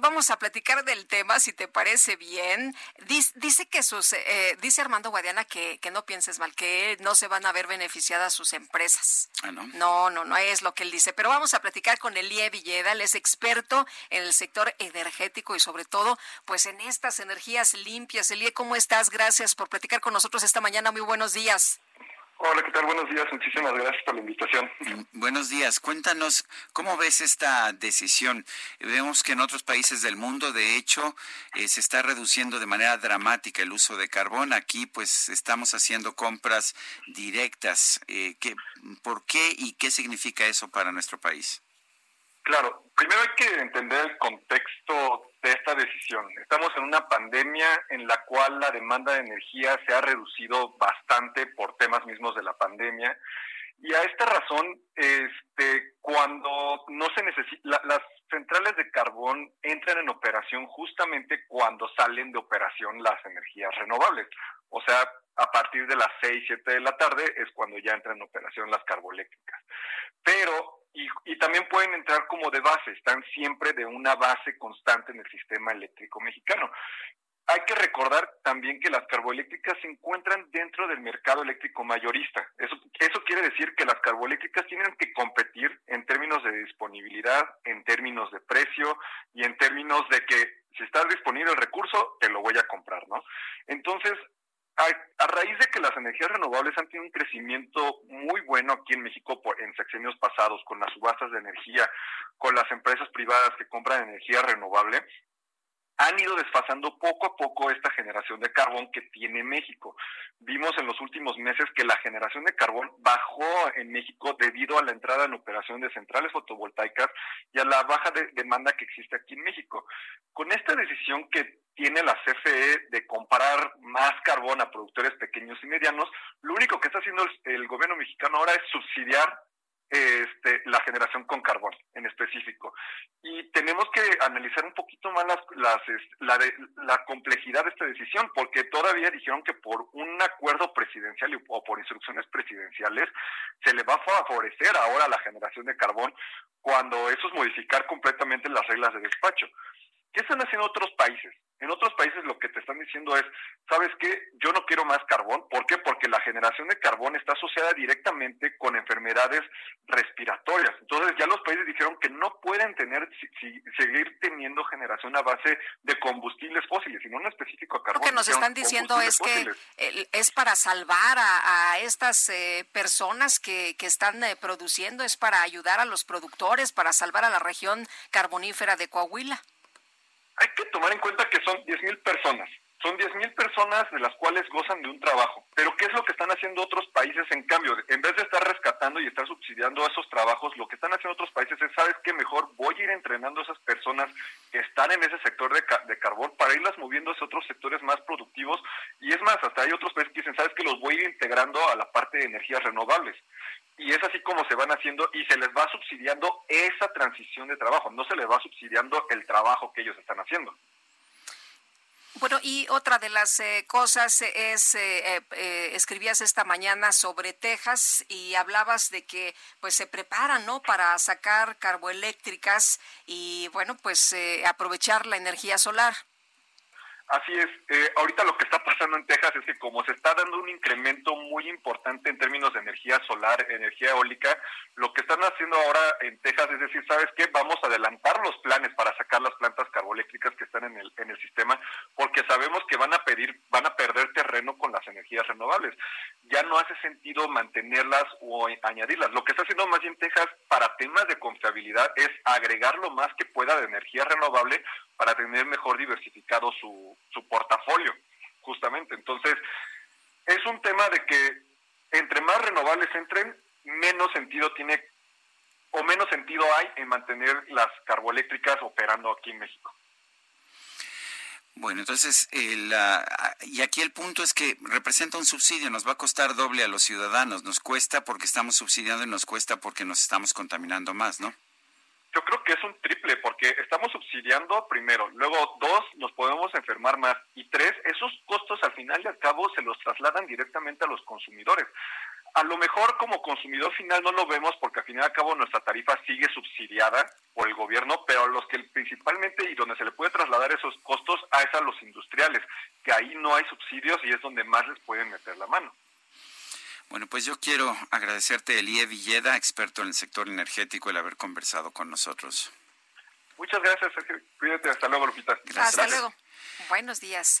Vamos a platicar del tema, si te parece bien. Dice, dice que sus, eh, dice Armando Guadiana que, que no pienses mal, que no se van a ver beneficiadas sus empresas. Ah, ¿no? no, no, no es lo que él dice. Pero vamos a platicar con Elie Villeda, él es experto en el sector energético y sobre todo, pues en estas energías limpias. Elie, ¿cómo estás? Gracias por platicar con nosotros esta mañana. Muy buenos días. Hola, ¿qué tal? Buenos días. Muchísimas gracias por la invitación. Buenos días. Cuéntanos, ¿cómo ves esta decisión? Vemos que en otros países del mundo, de hecho, eh, se está reduciendo de manera dramática el uso de carbón. Aquí, pues, estamos haciendo compras directas. Eh, ¿qué, ¿Por qué y qué significa eso para nuestro país? Claro, primero hay que entender el contexto de esta decisión. Estamos en una pandemia en la cual la demanda de energía se ha reducido bastante por temas mismos de la pandemia. Y a esta razón, este, cuando no se necesita, las centrales de carbón entran en operación justamente cuando salen de operación las energías renovables. O sea, a partir de las 6, 7 de la tarde es cuando ya entran en operación las carboeléctricas. Pero y, también pueden entrar como de base, están siempre de una base constante en el sistema eléctrico mexicano. Hay que recordar también que las carboeléctricas se encuentran dentro del mercado eléctrico mayorista. Eso, eso quiere decir que las carboeléctricas tienen que competir en términos de disponibilidad, en términos de precio y en términos de que si está disponible el recurso, te lo voy a comprar, ¿no? Entonces, a, raíz de que las energías renovables han tenido un crecimiento muy bueno aquí en México por, en sexenios pasados, con las subastas de energía, con las empresas privadas que compran energía renovable, han ido desfasando poco a poco esta generación de carbón que tiene México. Vimos en los últimos meses que la generación de carbón bajó en México debido a la entrada en operación de centrales fotovoltaicas y a la baja de demanda que existe aquí en México. Con esta decisión que tiene la CFE de comprar más carbón a productores pequeños y medianos, lo único que está haciendo el, gobierno mexicano ahora es subsidiar este, la generación con carbón en específico. Y tenemos que analizar un poquito más las, la, la complejidad de esta decisión, porque todavía dijeron que por un acuerdo presidencial o por instrucciones presidenciales se le va a favorecer ahora la generación de carbón cuando eso es modificar completamente las reglas de despacho. ¿Qué están haciendo otros países? En otros países lo que te están diciendo es, ¿sabes qué? Yo no quiero más carbón. ¿Por qué? Porque la generación de carbón está asociada directamente con enfermedades respiratorias. Entonces ya los países dijeron que no pueden tener, seguir teniendo generación a base de combustibles fósiles, sino en específico a carbón. Lo que nos están diciendo es que es para salvar a, estas eh, personas que, que están eh, produciendo, es para ayudar a los productores, para salvar a la región carbonífera de Coahuila hay que tomar en cuenta que son 10.000 personas. Son 10.000 personas de las cuales gozan de un trabajo. Pero ¿qué es lo que están haciendo otros países en cambio? En vez de estar rescatando y estar subsidiando esos trabajos, lo que están haciendo otros países es, ¿sabes qué? Mejor voy a ir entrenando a esas personas que están en ese sector de, carbón para irlas moviendo hacia otros sectores más productivos. Y es más, hasta hay otros países que dicen, ¿sabes qué? Los voy a ir integrando a la parte de energías renovables y es así como se van haciendo y se les va subsidiando esa transición de trabajo, no se les va subsidiando el trabajo que ellos están haciendo. Bueno, y otra de las eh, cosas es, eh, eh, escribías esta mañana sobre Texas y hablabas de que pues se preparan, ¿no? Para sacar carboeléctricas y, bueno, pues aprovechar la energía solar. Así es. Eh, ahorita lo que está pasando en Texas es que como se está dando un incremento muy importante en términos de energía solar, energía eólica, lo que están haciendo ahora en Texas es decir, ¿sabes qué? Vamos a adelantar los planes para sacar las plantas carboeléctricas que están en el, en el sistema, porque sabemos que van a pedir, van a perder terreno con las energías renovables. Ya no hace sentido mantenerlas o añadirlas. Lo que está haciendo más bien Texas para temas de confiabilidad es agregar lo más que pueda de energía renovable para tener mejor diversificado su, su portafolio, justamente. Entonces, es un tema de que entre más renovables entren, menos sentido tiene o menos sentido hay en mantener las carboeléctricas operando aquí en México. Bueno, entonces, el, y aquí el punto es que representa un subsidio, nos va a costar doble a los ciudadanos, nos cuesta porque estamos subsidiando y nos cuesta porque nos estamos contaminando más, ¿no? Yo creo que es un triple, porque estamos subsidiando primero, luego dos, nos podemos enfermar más, y tres, esos costos al final y al cabo se los trasladan directamente a los consumidores. A lo mejor como consumidor final no lo vemos porque al final y al cabo nuestra tarifa sigue subsidiada por el gobierno, pero los que principalmente y donde se le puede trasladar esos costos a es a los industriales, que ahí no hay subsidios y es donde más les pueden meter la mano. Bueno, pues yo quiero agradecerte, Elie Villeda, experto en el sector energético, el haber conversado con nosotros. Muchas gracias, Sergio. Cuídate. Hasta luego, Lupita. Hasta luego. Buenos días.